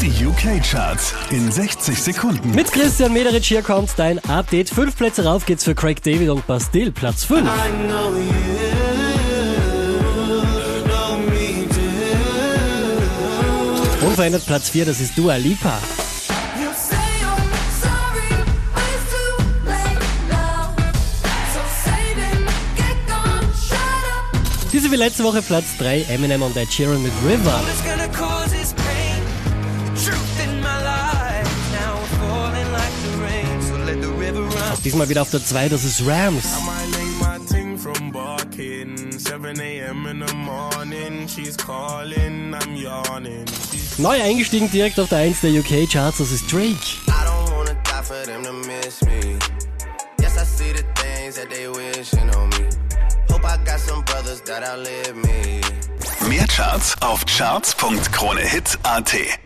Die UK-Charts in 60 Sekunden. Mit Christian Mederich hier kommt dein Update. Fünf Plätze rauf geht's für Craig David und Bastille, Platz 5. Unverändert Platz 4, das ist Dua Lipa. You say you're sorry, but it's too late now. So save it, get gone, shut up. Diese wie letzte Woche Platz 3, Eminem und Ed Sheeran mit River. Run. Diesmal wieder auf der 2, das ist Rams. from barking. 7 a.m. in the morning, she's calling, I'm yawning. She's Neu eingestiegen direkt auf der 1 der UK-Charts, das ist Drake. I don't wanna die for them to miss me. Yes, I see the things that they wishing on me. Hope I got some brothers that outlive me. Mehr Charts auf charts.kronehit.at